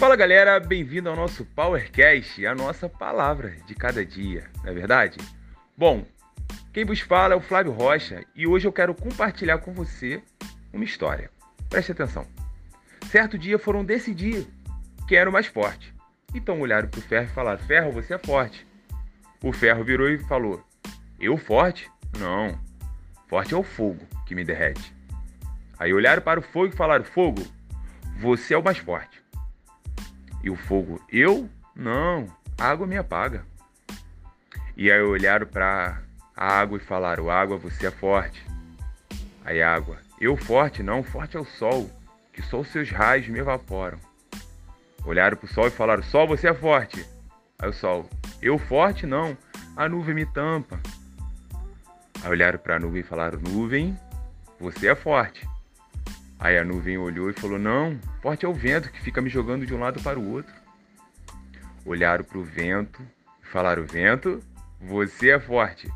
Fala galera, bem-vindo ao nosso Powercast, a nossa palavra de cada dia, não é verdade? Bom, quem vos fala é o Flávio Rocha e hoje eu quero compartilhar com você uma história. Preste atenção. Certo dia foram decidir quem era o mais forte. Então olharam para o ferro e falaram: Ferro, você é forte. O ferro virou e falou: Eu forte? Não. Forte é o fogo que me derrete. Aí olharam para o fogo e falaram: Fogo, você é o mais forte. E o fogo: Eu? Não. A água me apaga. E aí olharam para a água e falaram: Água, você é forte. Aí a água: Eu forte? Não. Forte é o sol, que só os seus raios me evaporam. Olharam para o sol e falaram: Sol, você é forte. Aí o sol: Eu forte? Não. A nuvem me tampa. Aí olharam para a nuvem e falaram: Nuvem, você é forte. Aí a nuvem olhou e falou: Não, forte é o vento que fica me jogando de um lado para o outro. Olharam para o vento e falaram: Vento, você é forte.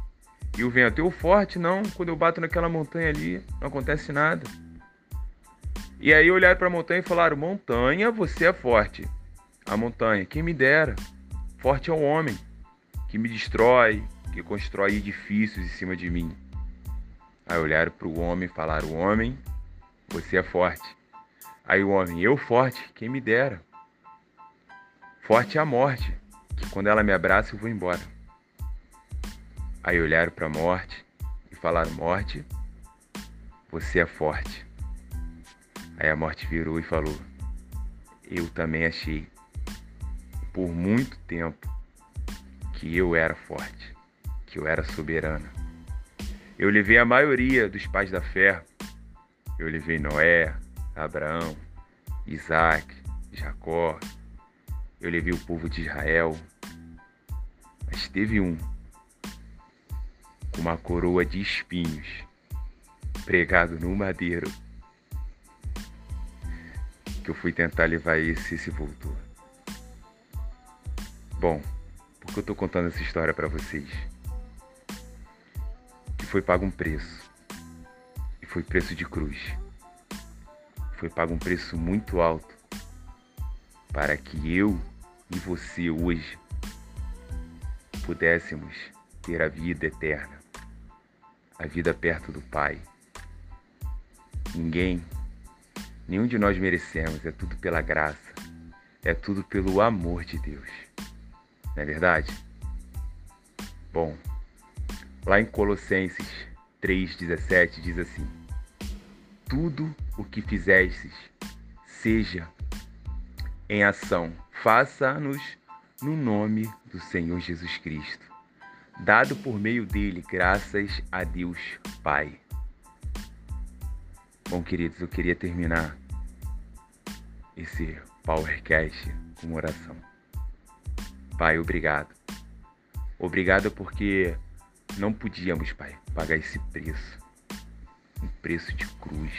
E o vento: Eu forte? Não, quando eu bato naquela montanha ali, não acontece nada. E aí olharam para a montanha e falaram: Montanha, você é forte. A montanha, quem me dera. Forte é o homem que me destrói, que constrói edifícios em cima de mim. Aí olharam para o homem e falaram: Homem, você é forte. Aí o homem: Eu forte, quem me dera. Forte é a morte, que quando ela me abraça eu vou embora. Aí olharam para a morte e falaram: Morte, você é forte. Aí a morte virou e falou: Eu também achei, por muito tempo, que eu era forte que eu era soberana. Eu levei a maioria dos pais da fé. Eu levei Noé, Abraão, Isaac, Jacó. Eu levei o povo de Israel. Mas teve um com uma coroa de espinhos pregado no madeiro que eu fui tentar levar esse e se voltou. Bom, por que eu tô contando essa história para vocês? foi pago um preço. Foi preço de cruz. Foi pago um preço muito alto para que eu e você hoje pudéssemos ter a vida eterna, a vida perto do Pai. Ninguém, nenhum de nós merecemos, é tudo pela graça, é tudo pelo amor de Deus. Não é verdade? Bom, Lá em Colossenses 3,17 diz assim: Tudo o que fizestes, seja em ação, faça-nos no nome do Senhor Jesus Cristo, dado por meio dele, graças a Deus Pai. Bom, queridos, eu queria terminar esse Powercast com uma oração. Pai, obrigado. Obrigado porque não podíamos, Pai, pagar esse preço. Um preço de cruz.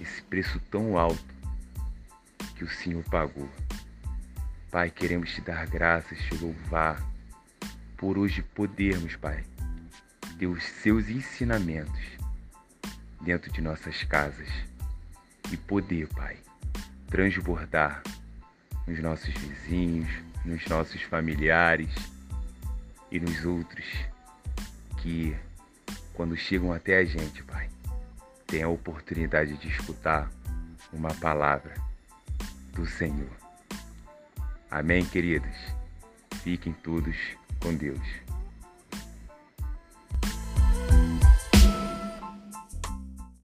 Esse preço tão alto que o Senhor pagou. Pai, queremos te dar graças, te louvar por hoje podermos, Pai, ter os seus ensinamentos dentro de nossas casas e poder, Pai, transbordar nos nossos vizinhos, nos nossos familiares e nos outros que, quando chegam até a gente, Pai, tenham a oportunidade de escutar uma palavra do Senhor. Amém, queridos? Fiquem todos com Deus.